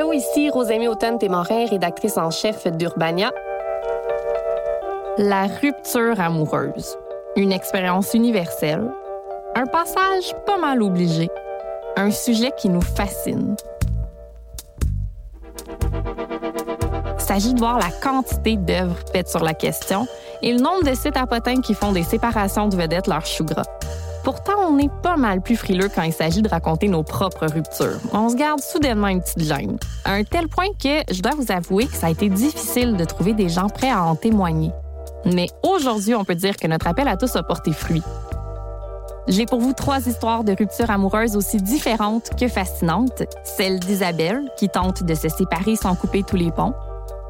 Allô, ici Rosémie Automne-Témorin, rédactrice en chef d'Urbania. La rupture amoureuse. Une expérience universelle. Un passage pas mal obligé. Un sujet qui nous fascine. Il s'agit de voir la quantité d'œuvres faites sur la question et le nombre de sites à potins qui font des séparations de vedettes leur chou gras. Pourtant, on est pas mal plus frileux quand il s'agit de raconter nos propres ruptures. On se garde soudainement une petite gêne. À un tel point que je dois vous avouer que ça a été difficile de trouver des gens prêts à en témoigner. Mais aujourd'hui, on peut dire que notre appel à tous a porté fruit. J'ai pour vous trois histoires de ruptures amoureuses aussi différentes que fascinantes. Celle d'Isabelle, qui tente de se séparer sans couper tous les ponts.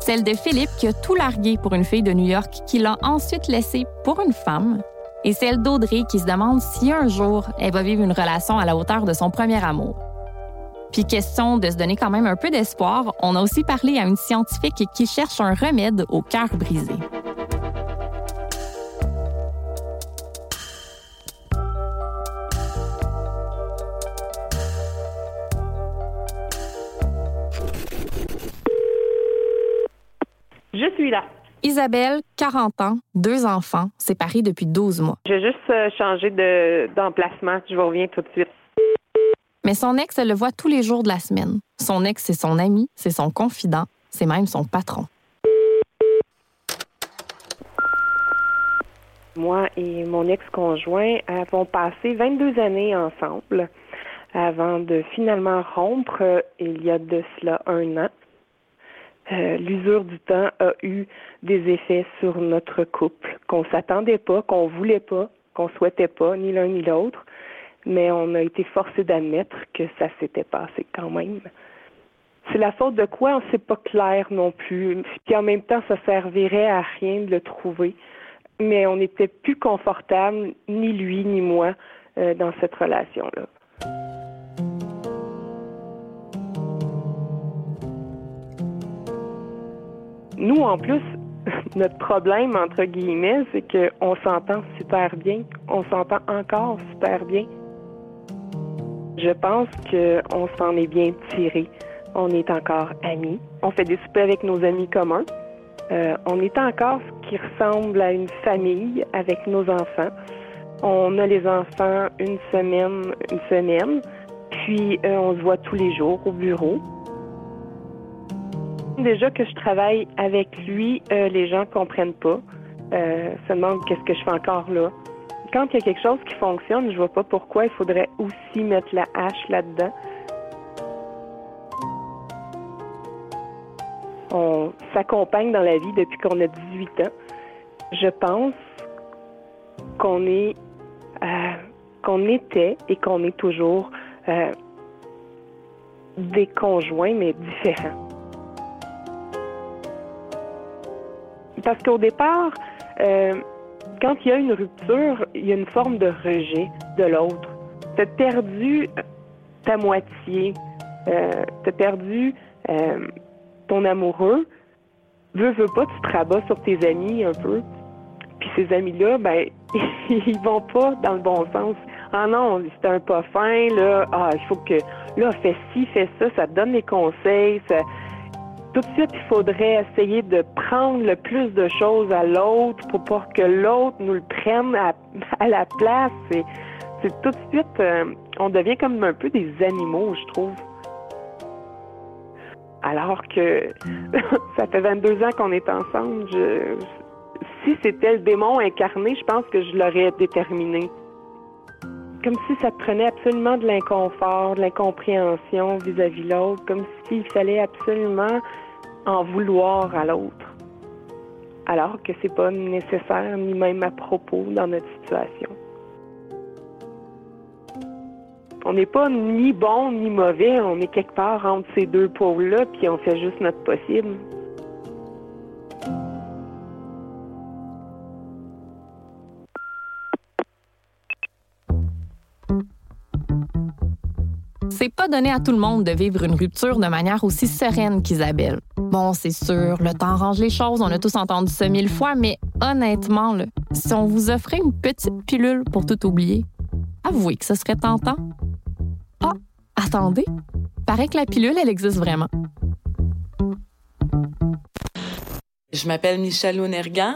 Celle de Philippe, qui a tout largué pour une fille de New York, qui l'a ensuite laissé pour une femme et celle d'Audrey qui se demande si un jour elle va vivre une relation à la hauteur de son premier amour. Puis question de se donner quand même un peu d'espoir, on a aussi parlé à une scientifique qui cherche un remède au cœur brisé. Je suis là. Isabelle, 40 ans, deux enfants, séparés depuis 12 mois. Je vais juste euh, changer de, d'emplacement. Je vous reviens tout de suite. Mais son ex, elle le voit tous les jours de la semaine. Son ex, c'est son ami, c'est son confident, c'est même son patron. Moi et mon ex-conjoint avons passé 22 années ensemble avant de finalement rompre euh, il y a de cela un an. Euh, l'usure du temps a eu des effets sur notre couple qu'on s'attendait pas, qu'on voulait pas, qu'on souhaitait pas, ni l'un ni l'autre, mais on a été forcé d'admettre que ça s'était passé quand même. C'est la faute de quoi, on sait pas clair non plus. Puis en même temps, ça servirait à rien de le trouver. Mais on n'était plus confortable, ni lui ni moi, euh, dans cette relation-là. Nous, en plus, notre problème, entre guillemets, c'est qu'on s'entend super bien. On s'entend encore super bien. Je pense qu'on s'en est bien tiré. On est encore amis. On fait des soupers avec nos amis communs. Euh, on est encore ce qui ressemble à une famille avec nos enfants. On a les enfants une semaine, une semaine, puis euh, on se voit tous les jours au bureau. Déjà que je travaille avec lui, euh, les gens comprennent pas. Euh, se demandent qu'est-ce que je fais encore là. Quand il y a quelque chose qui fonctionne, je vois pas pourquoi il faudrait aussi mettre la hache là-dedans. On s'accompagne dans la vie depuis qu'on a 18 ans. Je pense qu'on est, euh, qu'on était et qu'on est toujours euh, des conjoints, mais différents. Parce qu'au départ, euh, quand il y a une rupture, il y a une forme de rejet de l'autre. Tu as perdu ta moitié, euh, tu as perdu euh, ton amoureux. Veux, veux pas, tu te rabats sur tes amis un peu. Puis ces amis-là, ben, ils vont pas dans le bon sens. Ah non, c'est un pas fin, là. Ah, il faut que, là, fais ci, fais ça, ça te donne des conseils, ça, tout de suite, il faudrait essayer de prendre le plus de choses à l'autre pour pas que l'autre nous le prenne à, la place. C'est, tout de suite, euh, on devient comme un peu des animaux, je trouve. Alors que ça fait 22 ans qu'on est ensemble. Je, si c'était le démon incarné, je pense que je l'aurais déterminé. Comme si ça prenait absolument de l'inconfort, de l'incompréhension vis-à-vis l'autre, comme s'il fallait absolument en vouloir à l'autre, alors que c'est pas nécessaire ni même à propos dans notre situation. On n'est pas ni bon ni mauvais, on est quelque part entre ces deux pôles-là, puis on fait juste notre possible. C'est pas donné à tout le monde de vivre une rupture de manière aussi sereine qu'Isabelle. Bon, c'est sûr, le temps range les choses, on a tous entendu ça mille fois, mais honnêtement, là, si on vous offrait une petite pilule pour tout oublier, avouez que ce serait tentant. Ah, attendez, paraît que la pilule, elle existe vraiment. Je m'appelle Michelle Lonergan.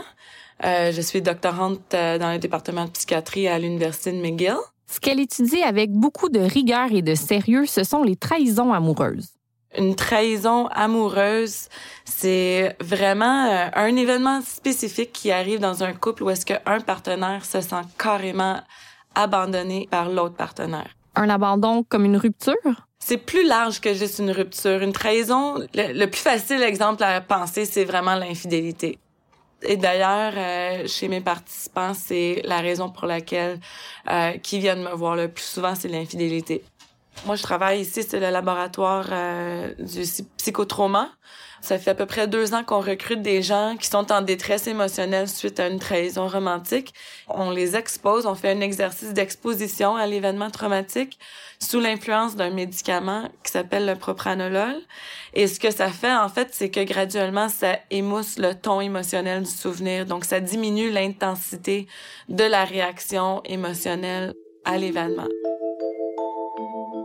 Euh, je suis doctorante euh, dans le département de psychiatrie à l'Université de McGill. Ce qu'elle étudie avec beaucoup de rigueur et de sérieux, ce sont les trahisons amoureuses. Une trahison amoureuse, c'est vraiment euh, un événement spécifique qui arrive dans un couple où est-ce qu'un partenaire se sent carrément abandonné par l'autre partenaire. Un abandon comme une rupture? C'est plus large que juste une rupture. Une trahison, le, plus facile exemple à penser, c'est vraiment l'infidélité. Et d'ailleurs, euh, chez mes participants, c'est la raison pour laquelle euh, qui viennent me voir le plus souvent, c'est l'infidélité. Moi, je travaille ici, c'est le laboratoire euh, du psychotrauma. Ça fait à peu près deux ans qu'on recrute des gens qui sont en détresse émotionnelle suite à une trahison romantique. On les expose, on fait un exercice d'exposition à l'événement traumatique sous l'influence d'un médicament qui s'appelle le propranolol. Et ce que ça fait, en fait, c'est que graduellement, ça émousse le ton émotionnel du souvenir. Donc, ça diminue l'intensité de la réaction émotionnelle à l'événement.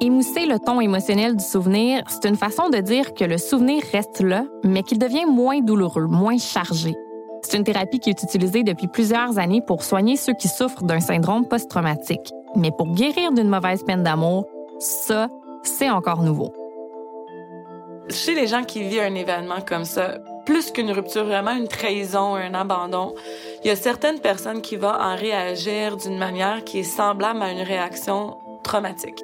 Émousser le ton émotionnel du souvenir, c'est une façon de dire que le souvenir reste là, mais qu'il devient moins douloureux, moins chargé. C'est une thérapie qui est utilisée depuis plusieurs années pour soigner ceux qui souffrent d'un syndrome post-traumatique. Mais pour guérir d'une mauvaise peine d'amour, ça, c'est encore nouveau. Chez les gens qui vivent un événement comme ça, plus qu'une rupture, vraiment une trahison, un abandon, il y a certaines personnes qui vont en réagir d'une manière qui est semblable à une réaction traumatique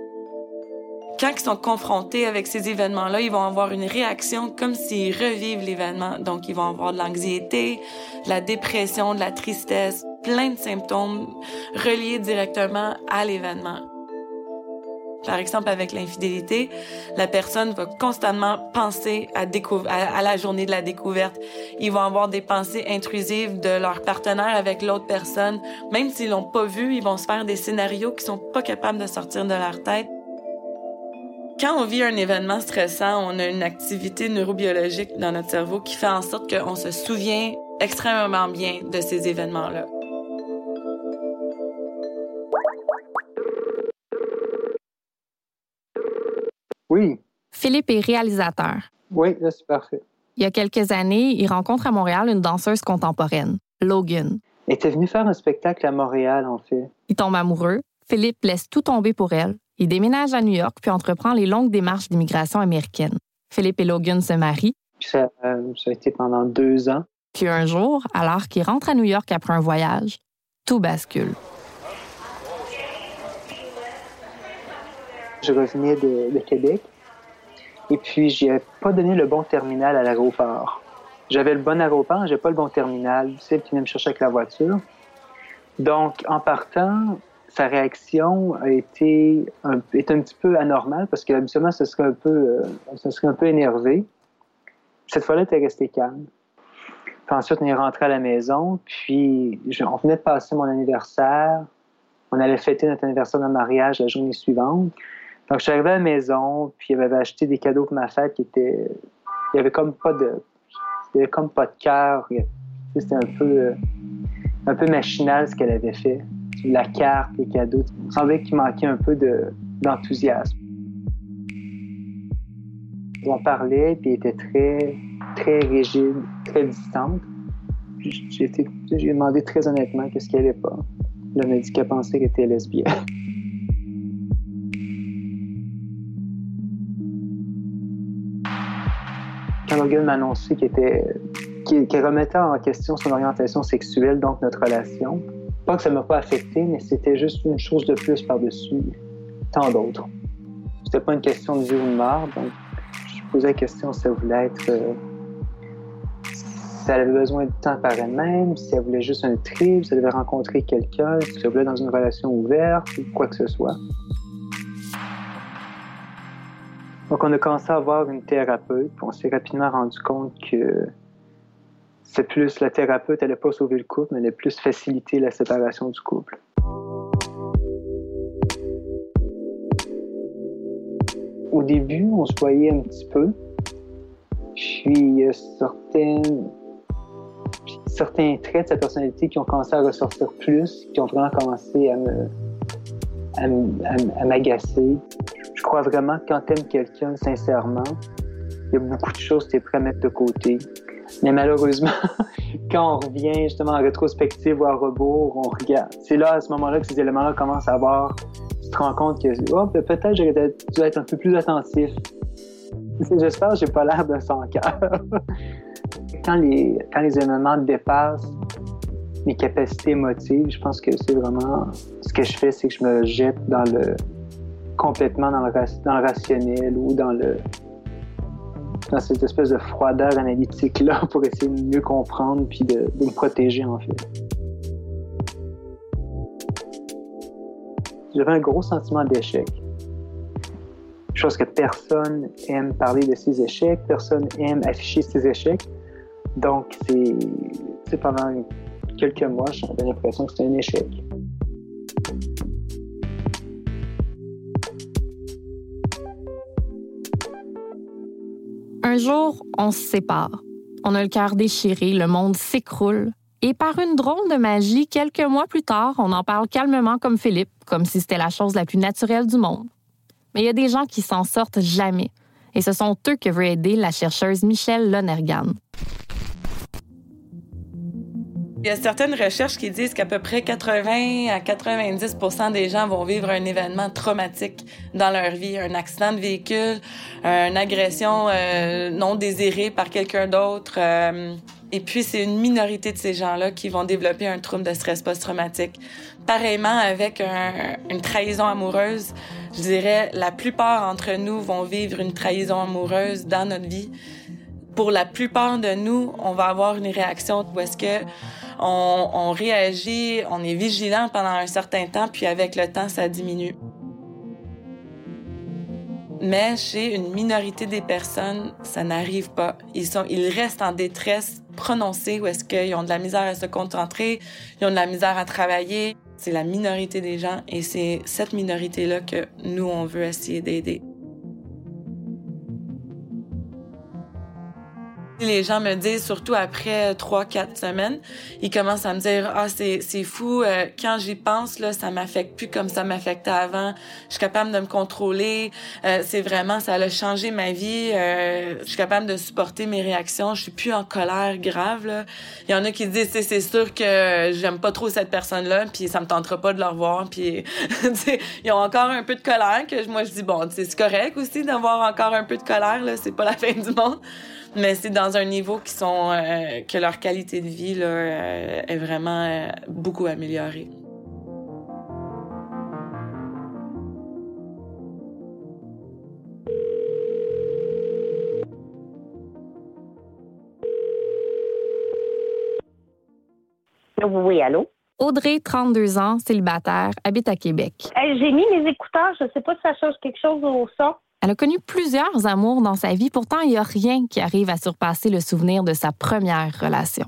quand ils sont confrontés avec ces événements-là, ils vont avoir une réaction comme s'ils revivent l'événement. Donc, ils vont avoir de l'anxiété, de la dépression, de la tristesse, plein de symptômes reliés directement à l'événement. Par exemple, avec l'infidélité, la personne va constamment penser à, à, la journée de la découverte. Ils vont avoir des pensées intrusives de leur partenaire avec l'autre personne. Même s'ils l'ont pas vu, ils vont se faire des scénarios qui sont pas capables de sortir de leur tête. Quand on vit un événement stressant, on a une activité neurobiologique dans notre cerveau qui fait en sorte qu'on se souvient extrêmement bien de ces événements-là. Oui. Philippe est réalisateur. Oui, c'est parfait. Il y a quelques années, il rencontre à Montréal une danseuse contemporaine, Logan. Elle était venue faire un spectacle à Montréal, en fait. Il tombe amoureux. Philippe laisse tout tomber pour elle. Il déménage à New York puis entreprend les longues démarches d'immigration américaine. Philippe et Logan se marient. Ça, euh, ça a été pendant deux ans. Puis un jour, alors qu'il rentre à New York après un voyage, tout bascule. Je revenais de, Québec et puis j'ai pas donné le bon terminal à l'aéroport. J'avais le bon aéroport, j'ai pas le bon terminal, celle qui venait me chercher avec la voiture. Donc, en partant, sa réaction a été un, est un petit peu anormale parce qu'habituellement, ce serait un peu, euh, serait un peu énervé. Cette fois-là, elle était restée calme. Ensuite, on est rentré à la maison, puis on venait de passer mon anniversaire. On allait fêter notre anniversaire de mariage la journée suivante. Donc, je suis arrivé à la maison, puis elle m'avait acheté des cadeaux pour ma fête qui étaient. Il y avait comme pas de. Il avait comme pas de cœur. C'était un peu. Euh, un peu machinal ce qu'elle avait fait la carte, les cadeaux. Il semblait qu'il manquait un peu d'enthousiasme. on parlait, puis elle était très, très rigide, très distante. J'ai demandé très honnêtement qu'est-ce qu'elle n'est pas. Elle m'a dit qu'elle pensait qu'elle était lesbienne. Quand Logan m'a annoncé qu'elle remettait en question son orientation sexuelle, donc notre relation, pas que ça m'a pas affecté, mais c'était juste une chose de plus par-dessus tant d'autres. C'était pas une question de vie ou de mort, donc je posais la question si elle voulait être. Euh, si elle avait besoin de temps par elle-même, si elle voulait juste un trip, si elle devait rencontrer quelqu'un, si elle voulait dans une relation ouverte ou quoi que ce soit. Donc, on a commencé à avoir une thérapeute, puis on s'est rapidement rendu compte que c'est plus la thérapeute, elle n'a pas sauvé le couple, mais elle a plus facilité la séparation du couple. Au début, on se voyait un petit peu. Puis y a certains traits de sa personnalité qui ont commencé à ressortir plus, qui ont vraiment commencé à me à, m'agacer. Je crois vraiment que quand tu aimes quelqu'un sincèrement, il y a beaucoup de choses que tu es prêt à mettre de côté Mais malheureusement, quand on revient justement en rétrospective ou à rebours, on regarde. C'est là, à ce moment-là, que ces éléments-là commencent à avoir. Tu te rends compte que oh, peut-être j'aurais dû être un peu plus attentif. J'espère que j'ai pas l'air de sans cœur. quand, les, quand les événements dépassent mes capacités émotives, je pense que c'est vraiment ce que je fais, c'est que je me jette dans le complètement dans le rationnel ou dans le dans cette espèce de froideur analytique là pour essayer de mieux comprendre puis de, me protéger en fait. J'avais un gros sentiment d'échec. Chose que personne aime parler de ses échecs, personne aime afficher ses échecs. Donc, c'est pendant quelques mois, j'avais l'impression que c'était un échec. Un jour, on se sépare. On a le cœur déchiré, le monde s'écroule. Et par une drôle de magie, quelques mois plus tard, on en parle calmement comme Philippe, comme si c'était la chose la plus naturelle du monde. Mais il y a des gens qui s'en sortent jamais. Et ce sont eux que veut aider la chercheuse Michelle Lonergan. Il y a certaines recherches qui disent qu'à peu près 80 à 90% des gens vont vivre un événement traumatique dans leur vie, un accident de véhicule, une agression euh, non désirée par quelqu'un d'autre. Euh, et puis, c'est une minorité de ces gens-là qui vont développer un trouble de stress post-traumatique. Pareillement, avec une trahison amoureuse, je dirais, la plupart d'entre nous vont vivre une trahison amoureuse dans notre vie. Pour la plupart de nous, on va avoir une réaction où est-ce que on, réagit, on est vigilant pendant un certain temps, puis avec le temps, ça diminue. Mais chez une minorité des personnes, ça n'arrive pas. Ils, sont, ils restent en détresse prononcée où est-ce qu'ils ont de la misère à se concentrer, ils ont de la misère à travailler. C'est la minorité des gens et c'est cette minorité-là que nous, on veut essayer d'aider. Les gens me disent, surtout après trois, quatre semaines, ils commencent à me dire, ah, c'est, c'est fou, euh, quand j'y pense, là, ça m'affecte plus comme ça m'affectait avant. Je suis capable de me contrôler. Euh, c'est vraiment, ça a changé ma vie. Euh, je suis capable de supporter mes réactions. Je suis plus en colère grave, là. Il y en a qui disent, c'est sûr que j'aime pas trop cette personne-là, puis ça me tentera pas de la revoir, puis, ils ont encore un peu de colère que moi, je dis, bon, c'est correct aussi d'avoir encore un peu de colère, là. C'est pas la fin du monde mais c'est dans un niveau qui sont euh, que leur qualité de vie là, euh, est vraiment euh, beaucoup améliorée. Oui, allô? Audrey, 32 ans, célibataire, habite à Québec. J'ai mis mes écouteurs, je ne sais pas si ça change quelque chose au son. Elle a connu plusieurs amours dans sa vie, pourtant il n'y a rien qui arrive à surpasser le souvenir de sa première relation.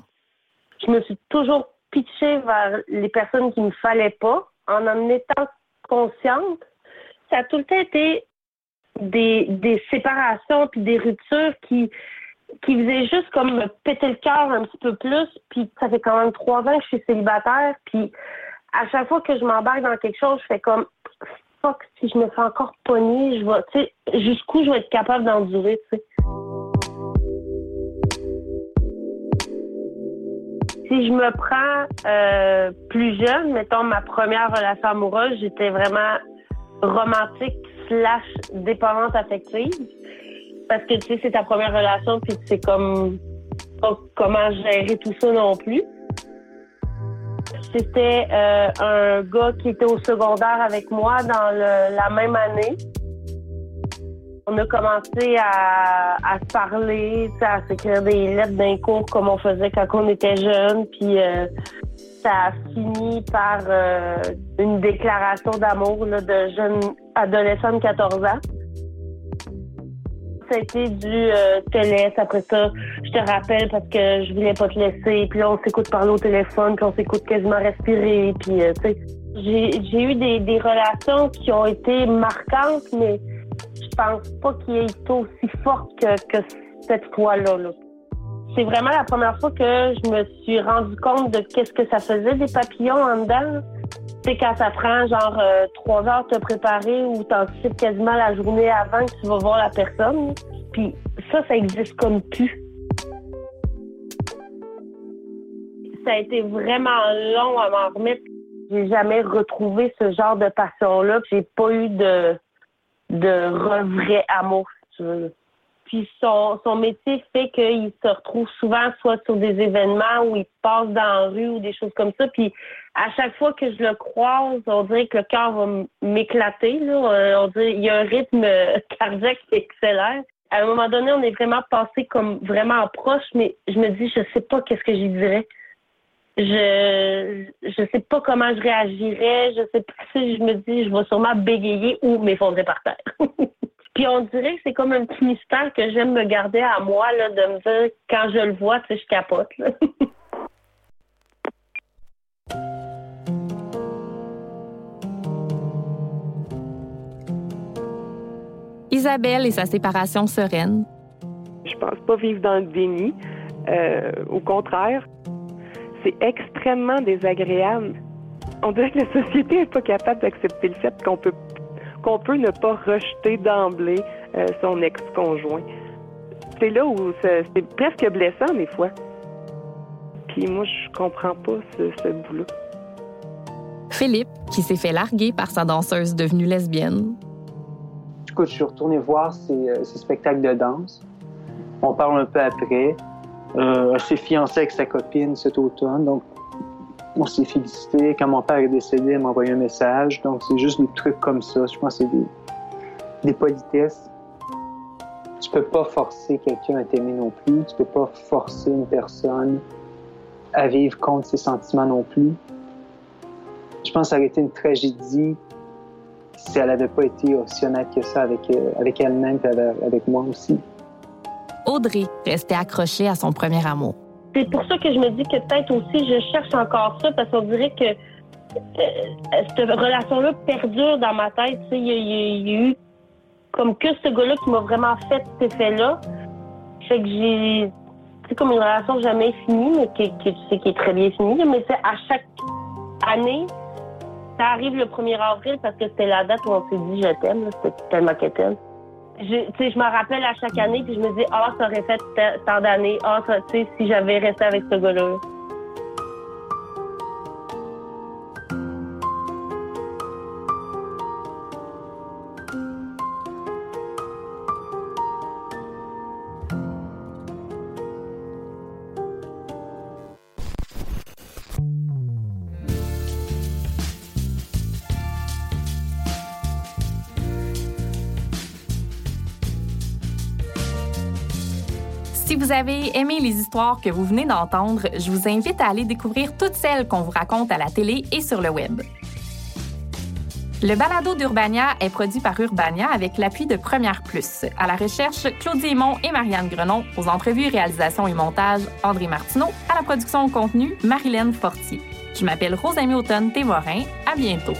Je me suis toujours pitchée vers les personnes qui ne fallait pas en en étant consciente. Ça a tout le temps été des, séparations puis des ruptures qui qui faisaient juste comme me péter le cœur un petit peu plus. Puis ça fait quand même trois ans que je suis célibataire. Puis à chaque fois que je m'embarque dans quelque chose, je fais comme si je me fais encore pogner, je vais, tu sais, jusqu'où je vais être capable d'endurer, tu sais. Si je me prends euh, plus jeune, mettons ma première relation amoureuse, j'étais vraiment romantique slash dépendante affective. Parce que tu sais, c'est ta première relation, puis sais comme comment gérer tout ça non plus. C'était euh, un gars qui était au secondaire avec moi dans la même année. On a commencé à, se parler, à s'écrire des lettres d'un cours comme on faisait quand on était jeune. Puis euh, ça a fini par euh, une déclaration d'amour de jeune adolescent de 14 ans ça a été du euh, après ça, je te rappelle parce que je voulais pas te laisser, puis là, on s'écoute parler au téléphone, puis on s'écoute quasiment respirer, puis euh, tu sais, j'ai eu des, relations qui ont été marquantes, mais je pense pas qu'il ait été aussi forte que, cette fois-là. Là. C'est vraiment la première fois que je me suis rendu compte de qu'est-ce que ça faisait des papillons en dedans. C'est quand ça prend genre euh, trois heures de te préparer ou t'anticipes quasiment la journée avant que tu vas voir la personne. Puis ça, ça existe comme plus. Ça a été vraiment long à m'en remettre. J'ai jamais retrouvé ce genre de passion-là. J'ai pas eu de, de vrai amour, si tu veux. Puis son, son métier fait qu'il se retrouve souvent soit sur des événements où il passe dans la rue ou des choses comme ça. Puis à chaque fois que je le croise, on dirait que le cœur va m'éclater. Là. On dirait il y a un rythme cardiaque qui accélère. À un moment donné, on est vraiment passé comme vraiment proche, mais je me dis, je sais pas qu'est-ce que j'y dirais. Je je sais pas comment je réagirais. Je sais pas si je me dis, je vais sûrement bégayer ou m'effondrer par terre. Puis on dirait que c'est comme un petit mystère que j'aime me garder à moi, là, de me dire, quand je le vois, tu sais, je capote. Isabelle et sa séparation sereine. Je pense pas vivre dans le déni. Euh, au contraire, c'est extrêmement désagréable. On dirait que la société n'est pas capable d'accepter le fait qu'on peut qu'on peut ne pas rejeter d'emblée euh, son ex-conjoint. C'est là où c'est presque blessant des fois. Puis moi, je comprends pas ce, ce bout-là. Philippe, qui s'est fait larguer par sa danseuse devenue lesbienne. Écoute, je suis retourné voir ces, euh, spectacles de danse. On parle un peu après. Euh, elle s'est fiancée avec sa copine cet automne, donc on s'est félicité. Quand mon père est décédé, elle m'a envoyé un message. Donc, c'est juste des trucs comme ça. Je pense que c'est des, des politesses. Tu peux pas forcer quelqu'un à t'aimer non plus. Tu peux pas forcer une personne à vivre contre ses sentiments non plus. Je pense que ça aurait été une tragédie si elle n'avait pas été aussi honnête que ça avec, euh, avec elle-même et avec moi aussi. Audrey restait accrochée à son premier amour. C'est pour ça que je me dis que peut-être aussi je cherche encore ça parce qu'on dirait que euh, cette relation-là perdure dans ma tête. Il y, y, a eu comme que ce gars-là qui m'a vraiment fait cet effet-là. Fait que j'ai. C'est comme une relation jamais finie, mais qui, qui, sais, qui est très bien finie. Mais c'est à chaque année, ça arrive le 1er avril parce que c'était la date où on s'est dit je t'aime. C'était tellement qu'elle je, je me rappelle à chaque année, puis je me dis, ah, ça aurait fait tant d'années. Ah, tu sais, si j'avais resté avec ce gars-là. Vous avez aimé les histoires que vous venez d'entendre, je vous invite à aller découvrir toutes celles qu'on vous raconte à la télé et sur le web. Le balado d'Urbania est produit par Urbania avec l'appui de Première Plus. À la recherche, Claudie Aymon et Marianne Grenon. Aux entrevues, réalisation et montage, André Martineau. À la production au contenu, Marilyn Fortier. Je m'appelle Rosamie Automne Témorin. À bientôt.